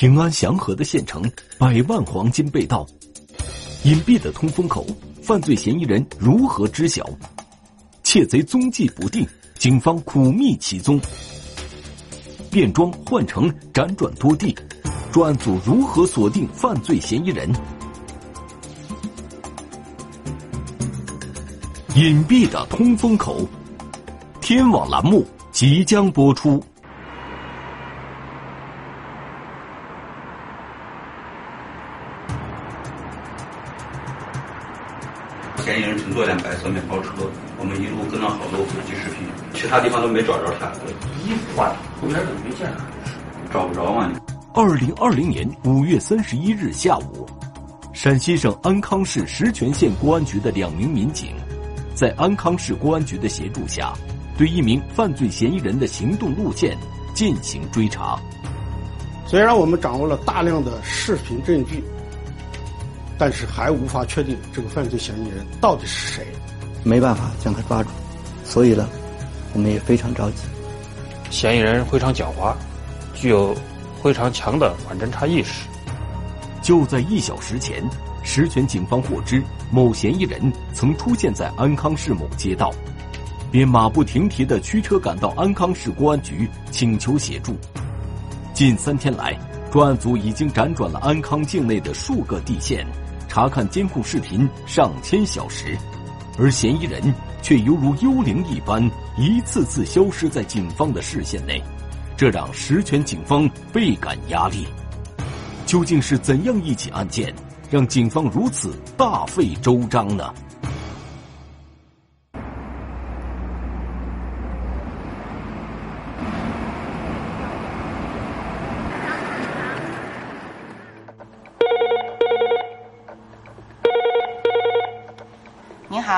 平安祥和的县城，百万黄金被盗，隐蔽的通风口，犯罪嫌疑人如何知晓？窃贼踪迹不定，警方苦觅其踪。变装换乘，辗转多地，专案组如何锁定犯罪嫌疑人？隐蔽的通风口，天网栏目即将播出。乘坐辆白色面包车，我们一路跟了好多手机视频，其他地方都没找着他。衣服换了，后边怎么没见着？找不着吗？二零二零年五月三十一日下午，陕西省安康市石泉县公安局的两名民警，在安康市公安局的协助下，对一名犯罪嫌疑人的行动路线进行追查。虽然我们掌握了大量的视频证据。但是还无法确定这个犯罪嫌疑人到底是谁，没办法将他抓住，所以呢，我们也非常着急。嫌疑人非常狡猾，具有非常强的反侦查意识。就在一小时前，石泉警方获知某嫌疑人曾出现在安康市某街道，便马不停蹄的驱车赶到安康市公安局请求协助。近三天来，专案组已经辗转了安康境内的数个地县。查看监控视频上千小时，而嫌疑人却犹如幽灵一般，一次次消失在警方的视线内，这让石泉警方倍感压力。究竟是怎样一起案件，让警方如此大费周章呢？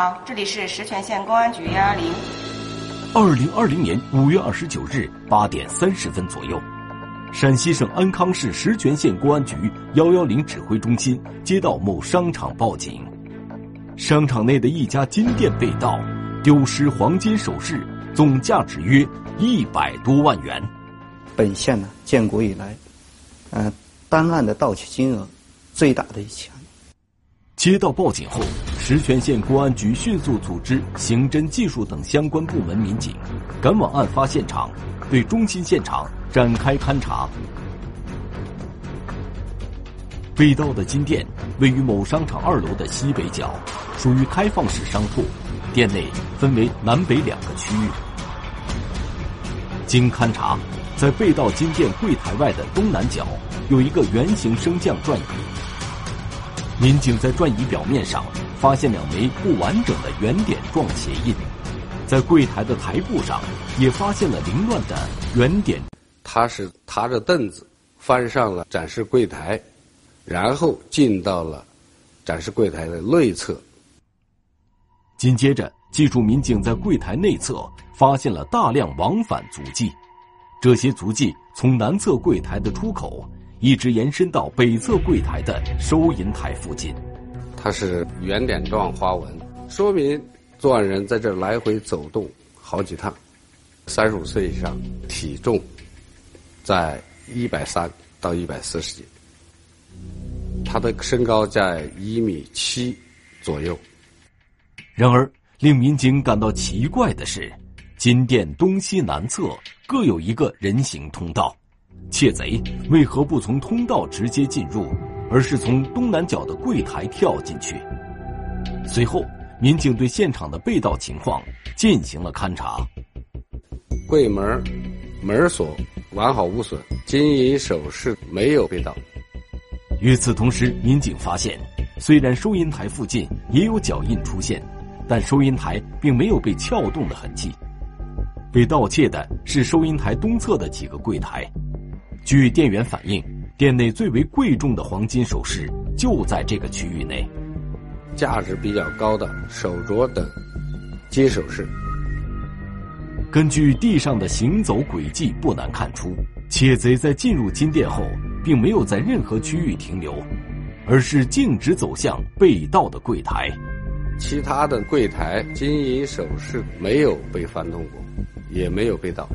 好，这里是石泉县公安局幺幺零。二零二零年五月二十九日八点三十分左右，陕西省安康市石泉县公安局幺幺零指挥中心接到某商场报警，商场内的一家金店被盗，丢失黄金首饰，总价值约一百多万元。本县呢，建国以来，呃，单案的盗窃金额最大的一起案。接到报警后。石泉县公安局迅速组织刑侦、技术等相关部门民警，赶往案发现场，对中心现场展开勘查。被盗的金店位于某商场二楼的西北角，属于开放式商铺，店内分为南北两个区域。经勘查，在被盗金店柜台外的东南角有一个圆形升降转椅，民警在转椅表面上。发现两枚不完整的圆点状鞋印，在柜台的台布上也发现了凌乱的圆点。他是踏着凳子翻上了展示柜台，然后进到了展示柜台的内侧。紧接着，技术民警在柜台内侧发现了大量往返足迹，这些足迹从南侧柜台的出口一直延伸到北侧柜台的收银台附近。它是圆点状花纹，说明作案人在这来回走动好几趟。三十五岁以上，体重在一百三到一百四十斤，他的身高在一米七左右。然而，令民警感到奇怪的是，金店东西南侧各有一个人行通道，窃贼为何不从通道直接进入？而是从东南角的柜台跳进去。随后，民警对现场的被盗情况进行了勘查。柜门门锁完好无损，金银首饰没有被盗。与此同时，民警发现，虽然收银台附近也有脚印出现，但收银台并没有被撬动的痕迹。被盗窃的是收银台东侧的几个柜台。据店员反映。店内最为贵重的黄金首饰就在这个区域内，价值比较高的手镯等金首饰。根据地上的行走轨迹，不难看出，窃贼在进入金店后，并没有在任何区域停留，而是径直走向被盗的柜台。其他的柜台金银首饰没有被翻动过，也没有被盗。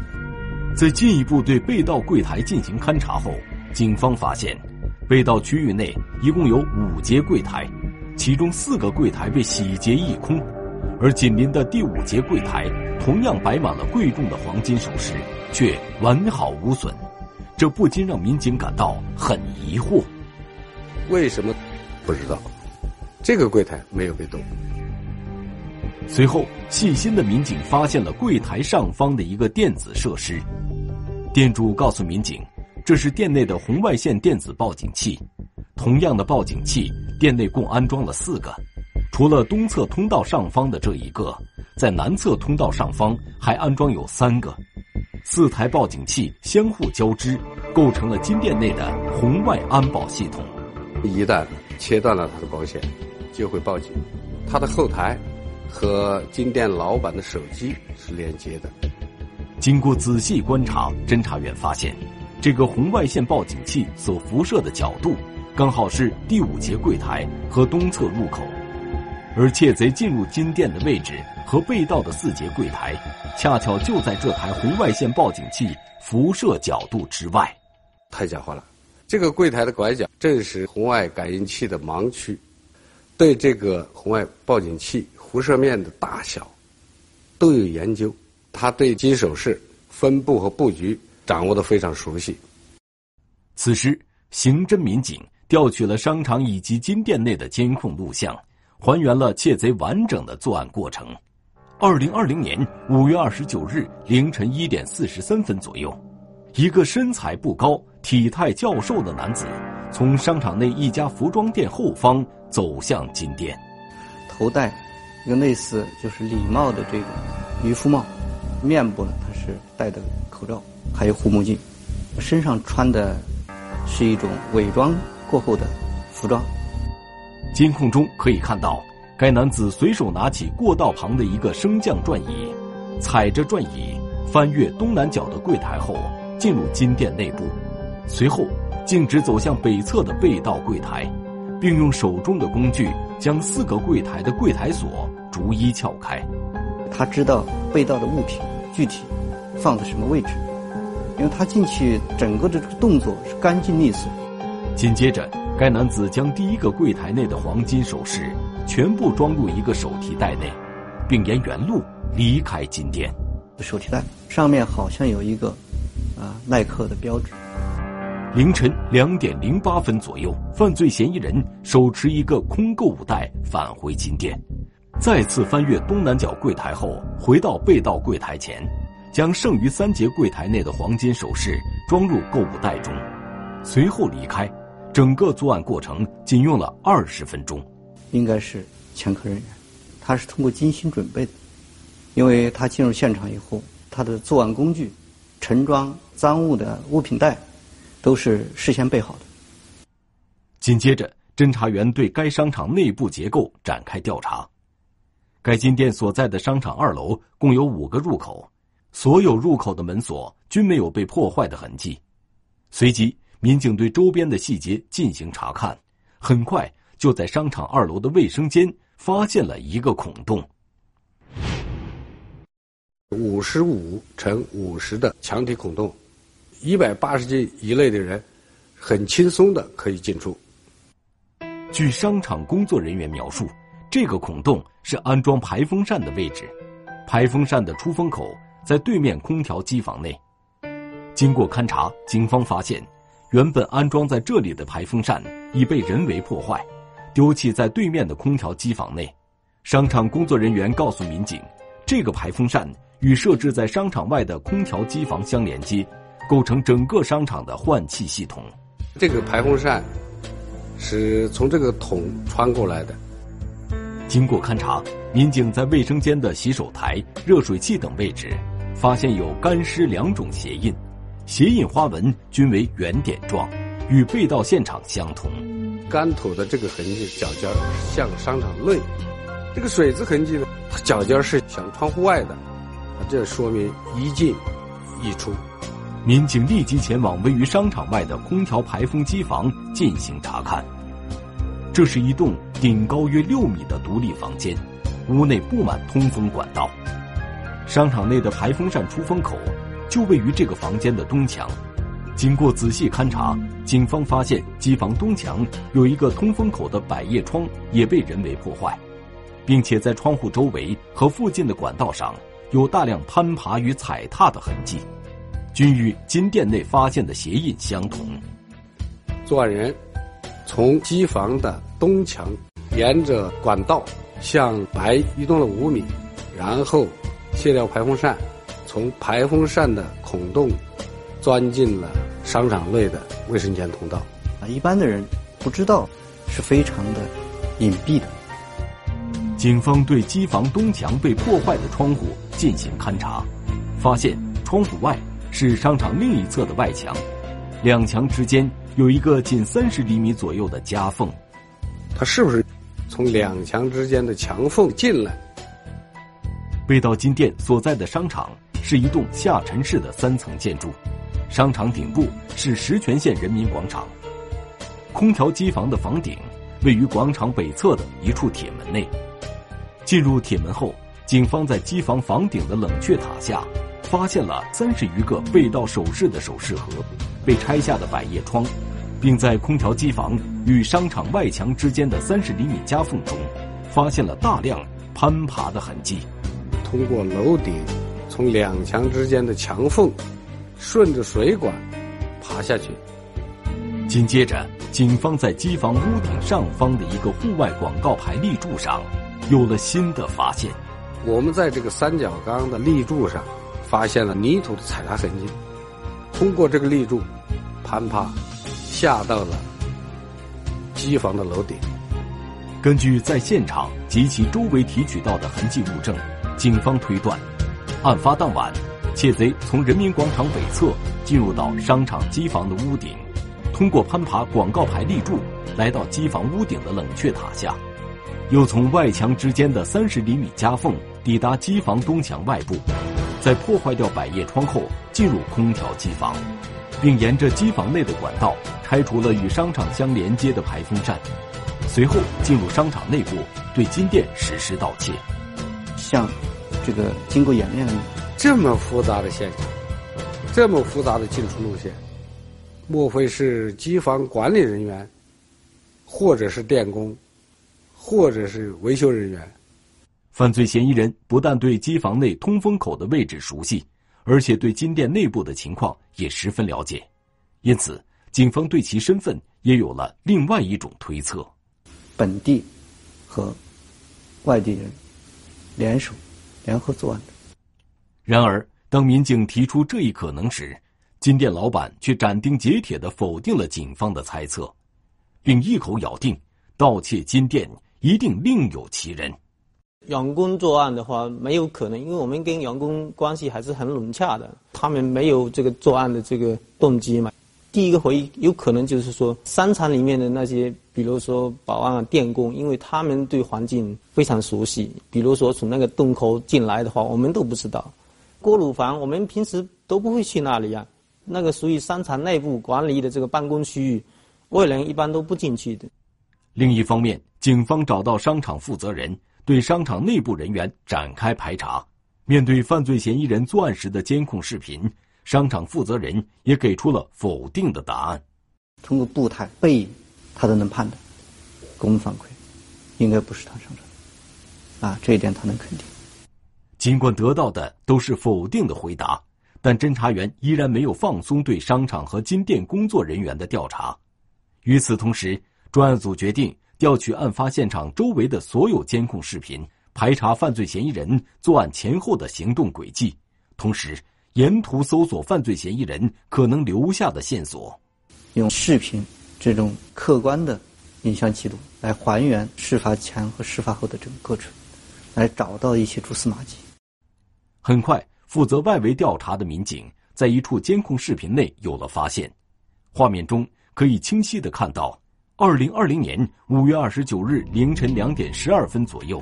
在进一步对被盗柜台进行勘查后。警方发现，被盗区域内一共有五节柜台，其中四个柜台被洗劫一空，而紧邻的第五节柜台同样摆满了贵重的黄金首饰，却完好无损。这不禁让民警感到很疑惑。为什么？不知道。这个柜台没有被动。随后，细心的民警发现了柜台上方的一个电子设施。店主告诉民警，这是店内的红外线电子报警器。同样的报警器，店内共安装了四个，除了东侧通道上方的这一个，在南侧通道上方还安装有三个。四台报警器相互交织，构成了金店内的红外安保系统。一旦切断了他的保险，就会报警。他的后台和金店老板的手机是连接的。经过仔细观察，侦查员发现，这个红外线报警器所辐射的角度，刚好是第五节柜台和东侧入口，而窃贼进入金店的位置和被盗的四节柜台，恰巧就在这台红外线报警器辐射角度之外。太狡猾了！这个柜台的拐角正是红外感应器的盲区。对这个红外报警器辐射面的大小都有研究，他对金首饰分布和布局掌握的非常熟悉。此时，刑侦民警调取了商场以及金店内的监控录像，还原了窃贼完整的作案过程。二零二零年五月二十九日凌晨一点四十三分左右，一个身材不高、体态较瘦的男子从商场内一家服装店后方。走向金店，头戴一个类似就是礼帽的这个渔夫帽，面部呢他是戴的口罩，还有护目镜，身上穿的是一种伪装过后的服装。监控中可以看到，该男子随手拿起过道旁的一个升降转椅，踩着转椅翻越东南角的柜台后进入金店内部，随后径直走向北侧的被盗柜台。并用手中的工具将四个柜台的柜台锁逐一撬开。他知道被盗的物品具体放在什么位置，因为他进去整个的这个动作是干净利索。紧接着，该男子将第一个柜台内的黄金首饰全部装入一个手提袋内，并沿原路离开金店。手提袋上面好像有一个啊耐克的标志。凌晨两点零八分左右，犯罪嫌疑人手持一个空购物袋返回金店，再次翻越东南角柜台后，回到被盗柜台前，将剩余三节柜台内的黄金首饰装入购物袋中，随后离开。整个作案过程仅用了二十分钟。应该是前科人员，他是通过精心准备的，因为他进入现场以后，他的作案工具、盛装赃物的物品袋。都是事先备好的。紧接着，侦查员对该商场内部结构展开调查。该金店所在的商场二楼共有五个入口，所有入口的门锁均没有被破坏的痕迹。随即，民警对周边的细节进行查看，很快就在商场二楼的卫生间发现了一个孔洞。五十五乘五十的墙体孔洞。一百八十斤以内的人，很轻松的可以进出。据商场工作人员描述，这个孔洞是安装排风扇的位置，排风扇的出风口在对面空调机房内。经过勘查，警方发现，原本安装在这里的排风扇已被人为破坏，丢弃在对面的空调机房内。商场工作人员告诉民警，这个排风扇与设置在商场外的空调机房相连接。构成整个商场的换气系统。这个排风扇是从这个桶穿过来的。经过勘查，民警在卫生间的洗手台、热水器等位置，发现有干湿两种鞋印，鞋印花纹均为圆点状，与被盗现场相同。干土的这个痕迹脚尖向商场内，这个水渍痕迹呢，它角尖是向窗户外的，这说明一进一出。民警立即前往位于商场外的空调排风机房进行查看。这是一栋顶高约六米的独立房间，屋内布满通风管道。商场内的排风扇出风口就位于这个房间的东墙，经过仔细勘查，警方发现机房东墙有一个通风口的百叶窗也被人为破坏，并且在窗户周围和附近的管道上有大量攀爬与踩踏的痕迹，均与金店内发现的鞋印相同。作案人从机房的东墙沿着管道向白移动了五米，然后卸掉排风扇，从排风扇的孔洞钻进了商场内的卫生间通道。啊，一般的人不知道，是非常的隐蔽的。警方对机房东墙被破坏的窗户进行勘查，发现窗户外是商场另一侧的外墙，两墙之间有一个近三十厘米左右的夹缝。他是不是从两墙之间的墙缝进来？被盗金店所在的商场是一栋下沉式的三层建筑，商场顶部是石泉县人民广场，空调机房的房顶位于广场北侧的一处铁门内。进入铁门后，警方在机房房顶的冷却塔下，发现了三十余个被盗首饰的首饰盒，被拆下的百叶窗，并在空调机房与商场外墙之间的三十厘米夹缝中，发现了大量攀爬的痕迹。通过楼顶，从两墙之间的墙缝，顺着水管爬下去。紧接着，警方在机房屋顶上方的一个户外广告牌立柱上，有了新的发现。我们在这个三角钢的立柱上，发现了泥土的踩踏痕迹。通过这个立柱，攀爬下到了机房的楼顶。根据在现场及其周围提取到的痕迹物证。警方推断，案发当晚，窃贼从人民广场北侧进入到商场机房的屋顶，通过攀爬广告牌立柱，来到机房屋顶的冷却塔下，又从外墙之间的三十厘米夹缝抵达机房东墙外部，在破坏掉百叶窗后进入空调机房，并沿着机房内的管道拆除了与商场相连接的排风扇，随后进入商场内部对金店实施盗窃。像这个经过演练的这么复杂的现象，这么复杂的进出路线，莫非是机房管理人员，或者是电工，或者是维修人员？犯罪嫌疑人不但对机房内通风口的位置熟悉，而且对金店内部的情况也十分了解，因此警方对其身份也有了另外一种推测：本地和外地人。联手，联合作案的。然而，当民警提出这一可能时，金店老板却斩钉截铁的否定了警方的猜测，并一口咬定盗窃金店一定另有其人。员工作案的话，没有可能，因为我们跟员工关系还是很融洽的，他们没有这个作案的这个动机嘛。第一个回忆有可能就是说，商场里面的那些，比如说保安、电工，因为他们对环境非常熟悉。比如说从那个洞口进来的话，我们都不知道。锅炉房我们平时都不会去那里啊，那个属于商场内部管理的这个办公区域，外人一般都不进去的。另一方面，警方找到商场负责人，对商场内部人员展开排查。面对犯罪嫌疑人作案时的监控视频。商场负责人也给出了否定的答案。通过步态、背影，他都能判断。给我们反馈，应该不是他上车。啊，这一点他能肯定。尽管得到的都是否定的回答，但侦查员依然没有放松对商场和金店工作人员的调查。与此同时，专案组决定调取案发现场周围的所有监控视频，排查犯罪嫌疑人作案前后的行动轨迹，同时。沿途搜索犯罪嫌疑人可能留下的线索，用视频这种客观的影像记录来还原事发前和事发后的整个过程，来找到一些蛛丝马迹。很快，负责外围调查的民警在一处监控视频内有了发现，画面中可以清晰的看到，二零二零年五月二十九日凌晨两点十二分左右，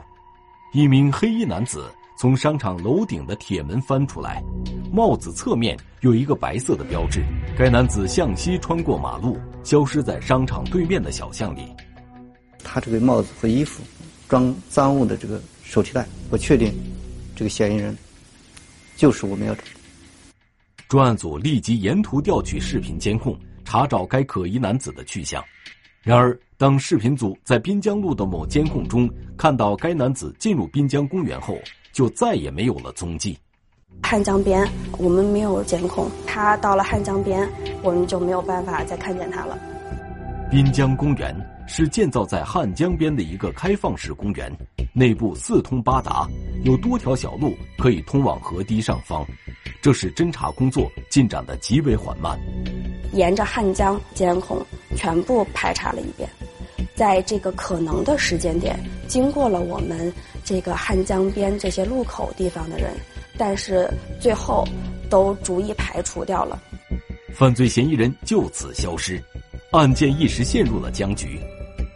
一名黑衣男子。从商场楼顶的铁门翻出来，帽子侧面有一个白色的标志。该男子向西穿过马路，消失在商场对面的小巷里。他这个帽子和衣服装赃物的这个手提袋，我确定这个嫌疑人就是我们要找。专案组立即沿途调取视频监控，查找该可疑男子的去向。然而，当视频组在滨江路的某监控中看到该男子进入滨江公园后，就再也没有了踪迹。汉江边我们没有监控，他到了汉江边，我们就没有办法再看见他了。滨江公园是建造在汉江边的一个开放式公园，内部四通八达，有多条小路可以通往河堤上方，这使侦查工作进展的极为缓慢。沿着汉江监控全部排查了一遍，在这个可能的时间点，经过了我们这个汉江边这些路口地方的人，但是最后都逐一排除掉了。犯罪嫌疑人就此消失。案件一时陷入了僵局，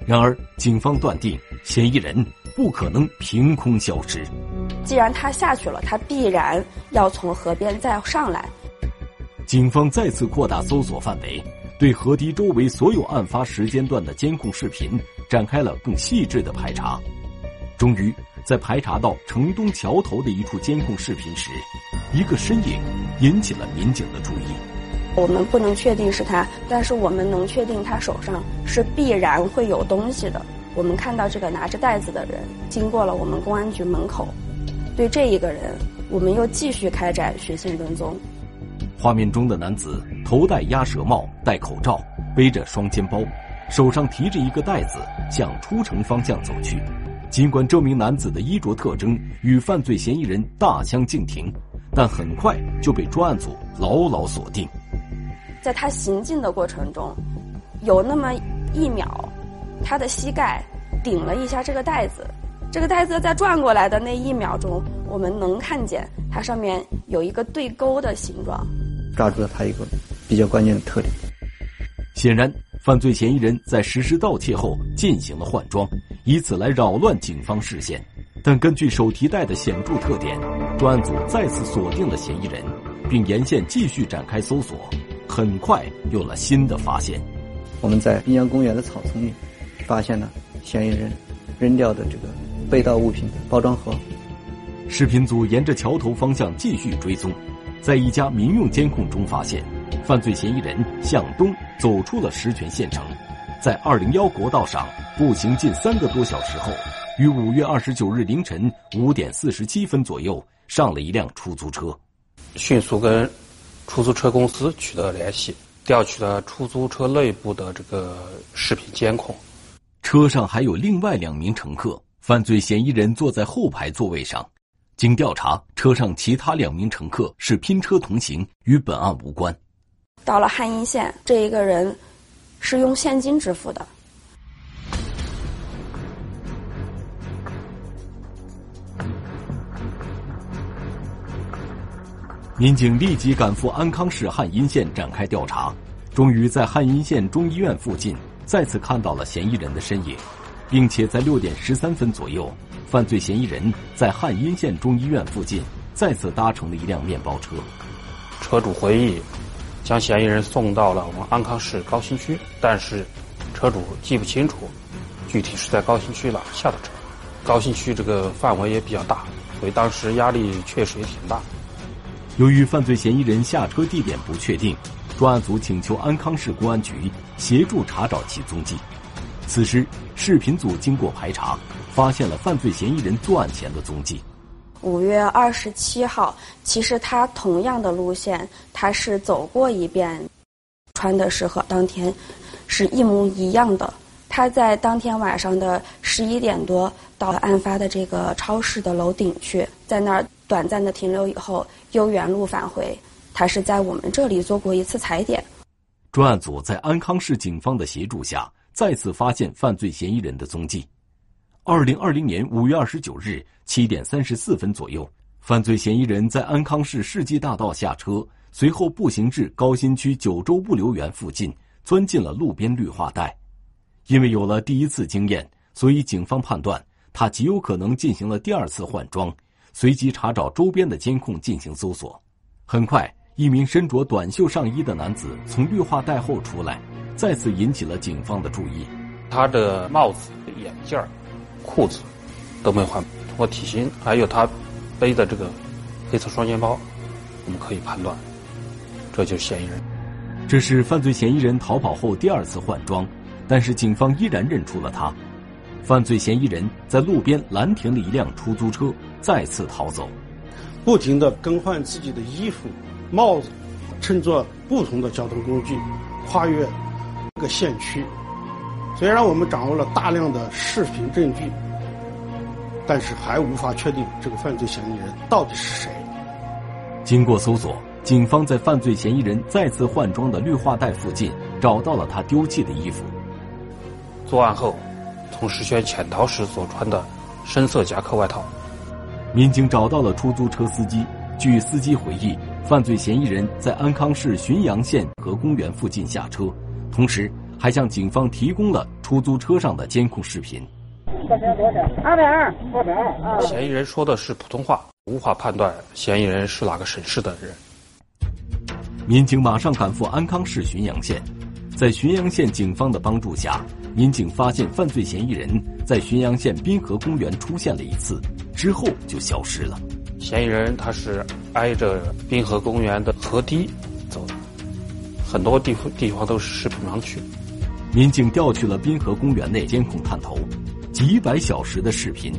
然而警方断定嫌疑人不可能凭空消失。既然他下去了，他必然要从河边再上来。警方再次扩大搜索范围，对河堤周围所有案发时间段的监控视频展开了更细致的排查。终于，在排查到城东桥头的一处监控视频时，一个身影引起了民警的注意。我们不能确定是他，但是我们能确定他手上是必然会有东西的。我们看到这个拿着袋子的人经过了我们公安局门口，对这一个人，我们又继续开展寻线跟踪。画面中的男子头戴鸭舌帽、戴口罩，背着双肩包，手上提着一个袋子，向出城方向走去。尽管这名男子的衣着特征与犯罪嫌疑人大相径庭，但很快就被专案组牢牢锁定。在他行进的过程中，有那么一秒，他的膝盖顶了一下这个袋子，这个袋子在转过来的那一秒钟，我们能看见它上面有一个对勾的形状，抓住了他一个比较关键的特点。显然，犯罪嫌疑人在实施盗窃后进行了换装，以此来扰乱警方视线。但根据手提袋的显著特点，专案组再次锁定了嫌疑人，并沿线继续展开搜索。很快有了新的发现，我们在滨江公园的草丛里发现了嫌疑人扔掉的这个被盗物品的包装盒。视频组沿着桥头方向继续追踪，在一家民用监控中发现，犯罪嫌疑人向东走出了石泉县城，在二零幺国道上步行近三个多小时后，于五月二十九日凌晨五点四十七分左右上了一辆出租车，迅速跟。出租车公司取得了联系，调取了出租车内部的这个视频监控。车上还有另外两名乘客，犯罪嫌疑人坐在后排座位上。经调查，车上其他两名乘客是拼车同行，与本案无关。到了汉阴县，这一个人是用现金支付的。民警立即赶赴安康市汉阴县展开调查，终于在汉阴县中医院附近再次看到了嫌疑人的身影，并且在六点十三分左右，犯罪嫌疑人在汉阴县中医院附近再次搭乘了一辆面包车。车主回忆，将嫌疑人送到了我们安康市高新区，但是车主记不清楚具体是在高新区哪下的车。高新区这个范围也比较大，所以当时压力确实也挺大。由于犯罪嫌疑人下车地点不确定，专案组请求安康市公安局协助查找其踪迹。此时，视频组经过排查，发现了犯罪嫌疑人作案前的踪迹。五月二十七号，其实他同样的路线，他是走过一遍，穿的是和当天是一模一样的。他在当天晚上的十一点多到案发的这个超市的楼顶去，在那儿。短暂的停留以后，又原路返回。他是在我们这里做过一次踩点。专案组在安康市警方的协助下，再次发现犯罪嫌疑人的踪迹。二零二零年五月二十九日七点三十四分左右，犯罪嫌疑人在安康市世纪大道下车，随后步行至高新区九州物流园附近，钻进了路边绿化带。因为有了第一次经验，所以警方判断他极有可能进行了第二次换装。随即查找周边的监控进行搜索，很快，一名身着短袖上衣的男子从绿化带后出来，再次引起了警方的注意。他的帽子、眼镜、裤子都没换，通过体型还有他背的这个黑色双肩包，我们可以判断，这就是嫌疑人。这是犯罪嫌疑人逃跑后第二次换装，但是警方依然认出了他。犯罪嫌疑人在路边拦停了一辆出租车，再次逃走，不停的更换自己的衣服、帽子，乘坐不同的交通工具，跨越各个县区。虽然我们掌握了大量的视频证据，但是还无法确定这个犯罪嫌疑人到底是谁。经过搜索。警方在犯罪嫌疑人再次换装的绿化带附近找到了他丢弃的衣服。作案后，从石轩潜逃时所穿的深色夹克外套。民警找到了出租车司机。据司机回忆，犯罪嫌疑人在安康市旬阳县河公园附近下车，同时还向警方提供了出租车上的监控视频。多少多少？二百二，二百二。嫌疑人说的是普通话，无法判断嫌疑人是哪个省市的人。民警马上赶赴安康市旬阳县，在旬阳县警方的帮助下，民警发现犯罪嫌疑人在旬阳县滨河公园出现了一次，之后就消失了。嫌疑人他是挨着滨河公园的河堤走的，很多地方地方都是视频盲区。民警调取了滨河公园内监控探头，几百小时的视频，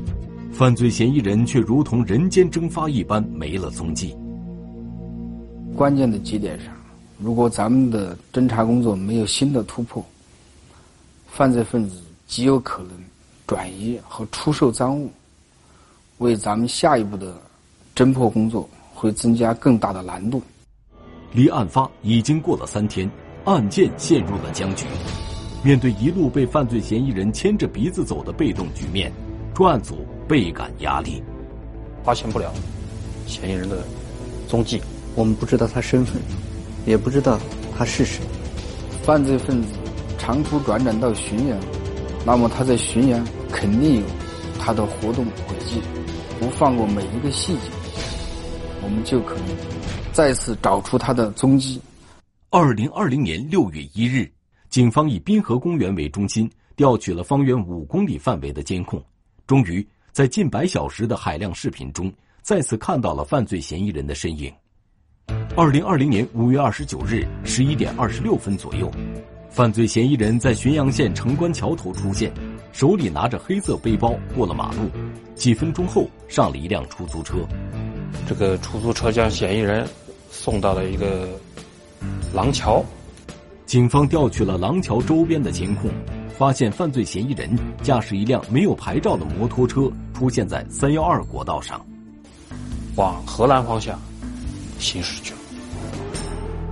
犯罪嫌疑人却如同人间蒸发一般没了踪迹。关键的节点上，如果咱们的侦查工作没有新的突破，犯罪分子极有可能转移和出售赃物，为咱们下一步的侦破工作会增加更大的难度。离案发已经过了三天，案件陷入了僵局。面对一路被犯罪嫌疑人牵着鼻子走的被动局面，专案组倍感压力，发现不了嫌疑人的踪迹。我们不知道他身份，也不知道他是谁。犯罪分子长途转转到浔阳，那么他在浔阳肯定有他的活动轨迹，不放过每一个细节，我们就可能再次找出他的踪迹。二零二零年六月一日，警方以滨河公园为中心，调取了方圆五公里范围的监控，终于在近百小时的海量视频中，再次看到了犯罪嫌疑人的身影。二零二零年五月二十九日十一点二十六分左右，犯罪嫌疑人在浔阳县城关桥头出现，手里拿着黑色背包过了马路。几分钟后，上了一辆出租车。这个出租车将嫌疑人送到了一个廊桥。警方调取了廊桥周边的监控，发现犯罪嫌疑人驾驶一辆没有牌照的摩托车出现在三幺二国道上，往河南方向。行驶去了。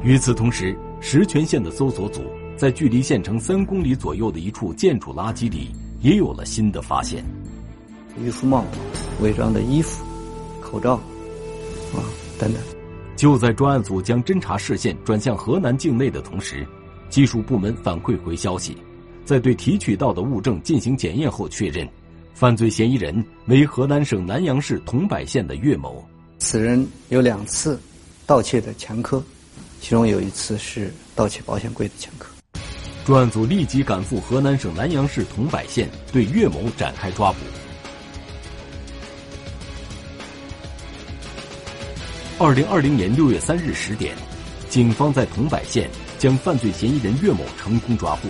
与此同时，石泉县的搜索组在距离县城三公里左右的一处建筑垃圾里也有了新的发现：渔夫帽、伪装的衣服、口罩，啊，等等。就在专案组将侦查视线转向河南境内的同时，技术部门反馈回消息，在对提取到的物证进行检验后，确认犯罪嫌疑人为河南省南阳市桐柏县的岳某。此人有两次盗窃的前科，其中有一次是盗窃保险柜的前科。专案组立即赶赴河南省南阳市桐柏县，对岳某展开抓捕。二零二零年六月三日十点，警方在桐柏县将犯罪嫌疑人岳某成功抓获，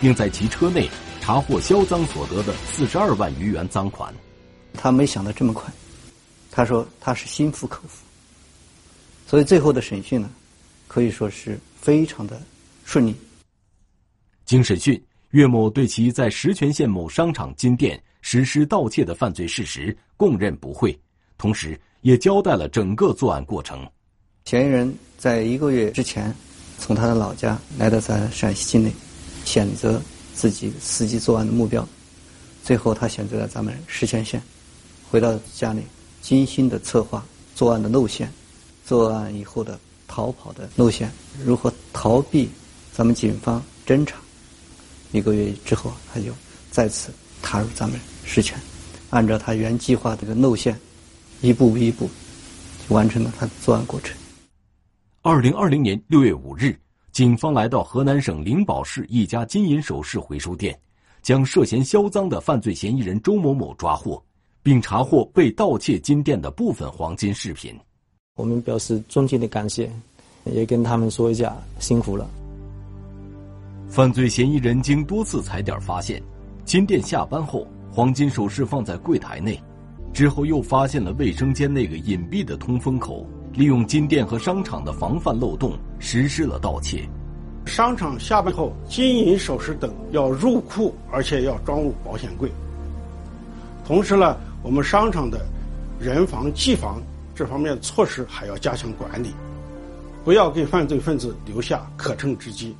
并在其车内查获销赃所得的四十二万余元赃款。他没想到这么快。他说他是心服口服，所以最后的审讯呢，可以说是非常的顺利。经审讯，岳某对其在石泉县某商场金店实施盗窃的犯罪事实供认不讳，同时也交代了整个作案过程。嫌疑人在一个月之前，从他的老家来到咱陕西境内，选择自己伺机作案的目标，最后他选择了咱们石泉县，回到家里。精心的策划作案的路线，作案以后的逃跑的路线，如何逃避咱们警方侦查？一个月之后，他就再次踏入咱们石泉，按照他原计划这个路线，一步一步完成了他的作案过程。二零二零年六月五日，警方来到河南省灵宝市一家金银首饰回收店，将涉嫌销赃的犯罪嫌疑人周某某抓获。并查获被盗窃金店的部分黄金饰品。我们表示衷心的感谢，也跟他们说一下，辛苦了。犯罪嫌疑人经多次踩点发现，金店下班后黄金首饰放在柜台内，之后又发现了卫生间那个隐蔽的通风口，利用金店和商场的防范漏洞实施了盗窃。商场下班后，金银首饰等要入库，而且要装入保险柜。同时呢，我们商场的人防、技防这方面措施还要加强管理，不要给犯罪分子留下可乘之机。